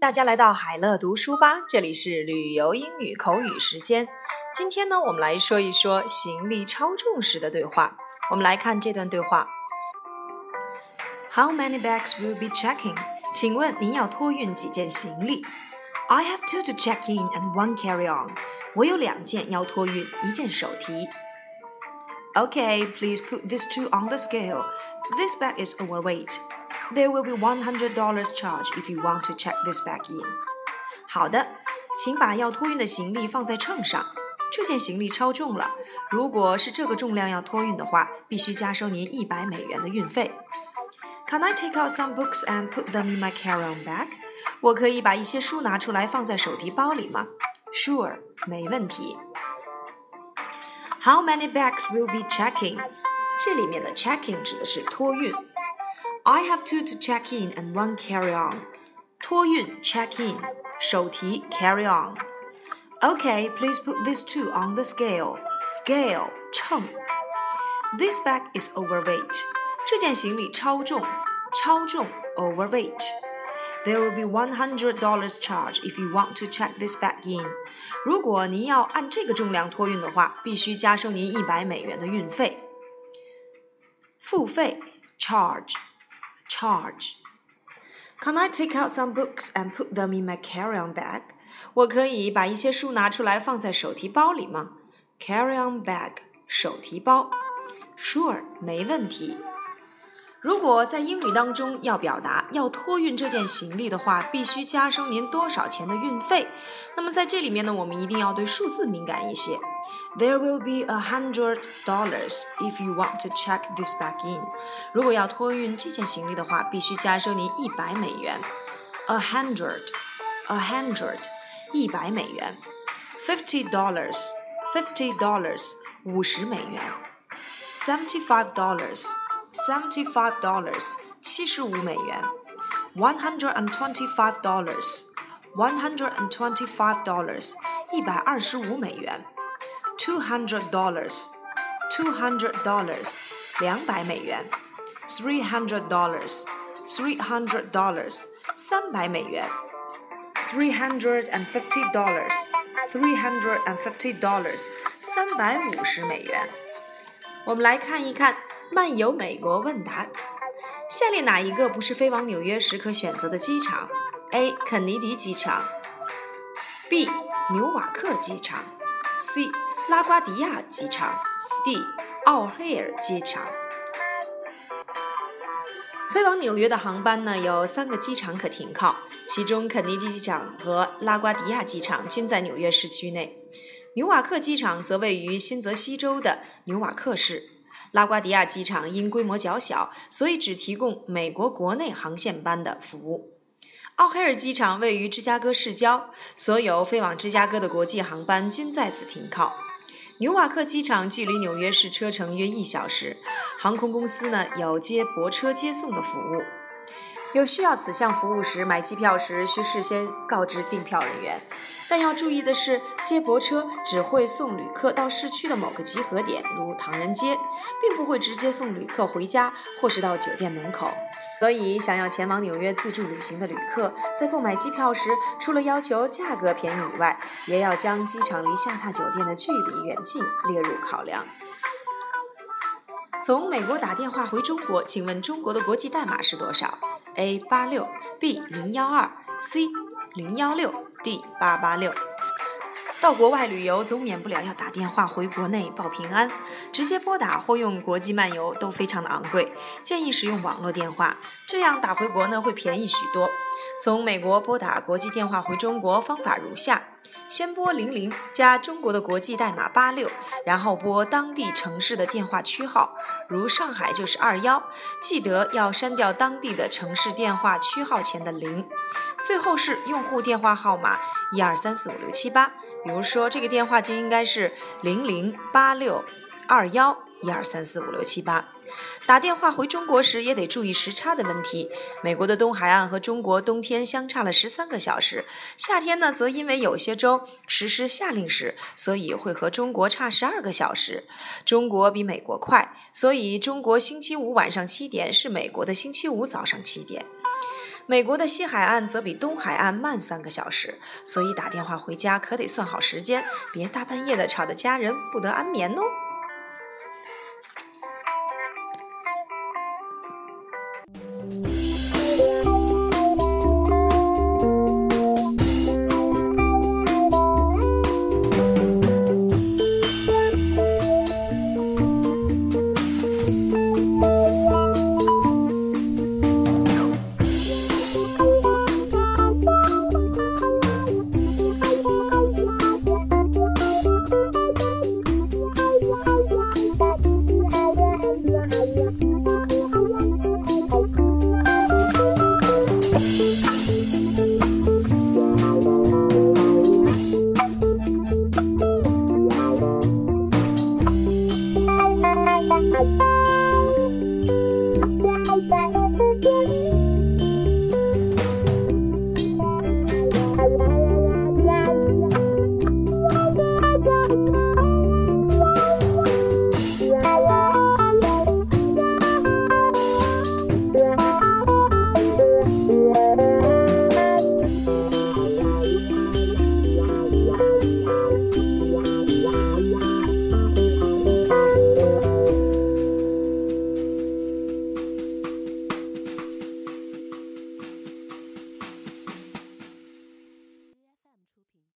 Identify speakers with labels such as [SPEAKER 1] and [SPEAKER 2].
[SPEAKER 1] 大家来到海乐读书吧，这里是旅游英语口语时间。今天呢，我们来说一说行李超重时的对话。我们来看这段对话：How many bags will be checking？请问您要托运几件行李？I have two to check in and one carry on。我有两件要托运，一件手提。Okay, please put these two on the scale. This bag is overweight. There will be one hundred dollars charge if you want to check this bag in. 好的，请把要托运的行李放在秤上。这件行李超重了，如果是这个重量要托运的话，必须加收您一百美元的运费。Can I take out some books and put them in my carry-on bag? 我可以把一些书拿出来放在手提包里吗？Sure，没问题。How many bags will be checking? 这里面的 checking 指的是托运。 I have two to check in and one carry on. 托运 check in，手提 carry on。Okay, please put these two on the scale. Scale 秤。This bag is overweight. 这件行李超重，超重 overweight. There will be one hundred dollars charge if you want to check this bag in. 如果您要按这个重量托运的话，必须加收您一百美元的运费。付费 charge。 Charge. Can I take out some books and put them in my carry-on bag? 我可以把一些书拿出来放在手提包里吗？Carry-on bag，手提包。Sure，没问题。如果在英语当中要表达要托运这件行李的话，必须加收您多少钱的运费。那么在这里面呢，我们一定要对数字敏感一些。There will be a hundred dollars if you want to check this bag in。如果要托运这件行李的话，必须加收您一百美元。A hundred，a hundred，一百美元。Fifty dollars，fifty dollars，五十美元。Seventy-five dollars。seventy-five dollars，七十五美元。One hundred and twenty-five dollars, one hundred and twenty-five dollars，一百二十五美元。 Two hundred dollars, two hundred dollars，两百美元。Three hundred dollars, three hundred dollars，三百美元。Three hundred and fifty dollars, three hundred and fifty dollars，三百五十美元。我们来看一看。漫游美国问答：下列哪一个不是飞往纽约时可选择的机场？A. 肯尼迪机场 B. 纽瓦克机场 C. 拉瓜迪亚机场 D. 奥黑尔机场。飞往纽约的航班呢，有三个机场可停靠，其中肯尼迪机场和拉瓜迪亚机场均在纽约市区内，纽瓦克机场则位于新泽西州的纽瓦克市。拉瓜迪亚机场因规模较小，所以只提供美国国内航线班的服务。奥黑尔机场位于芝加哥市郊，所有飞往芝加哥的国际航班均在此停靠。纽瓦克机场距离纽约市车程约一小时，航空公司呢有接驳车接送的服务。有需要此项服务时，买机票时需事先告知订票人员。但要注意的是，接驳车只会送旅客到市区的某个集合点，如唐人街，并不会直接送旅客回家或是到酒店门口。所以，想要前往纽约自助旅行的旅客，在购买机票时，除了要求价格便宜以外，也要将机场离下榻酒店的距离远近列入考量。从美国打电话回中国，请问中国的国际代码是多少？A 八六 B 零幺二 C 零幺六 D 八八六。到国外旅游总免不了要打电话回国内报平安，直接拨打或用国际漫游都非常的昂贵，建议使用网络电话，这样打回国呢会便宜许多。从美国拨打国际电话回中国方法如下。先拨零零加中国的国际代码八六，然后拨当地城市的电话区号，如上海就是二幺，记得要删掉当地的城市电话区号前的零。最后是用户电话号码一二三四五六七八，比如说这个电话就应该是零零八六二幺一二三四五六七八。打电话回中国时也得注意时差的问题。美国的东海岸和中国冬天相差了十三个小时，夏天呢则因为有些州实施夏令时，所以会和中国差十二个小时。中国比美国快，所以中国星期五晚上七点是美国的星期五早上七点。美国的西海岸则比东海岸慢三个小时，所以打电话回家可得算好时间，别大半夜的吵得家人不得安眠哦。
[SPEAKER 2] Bye.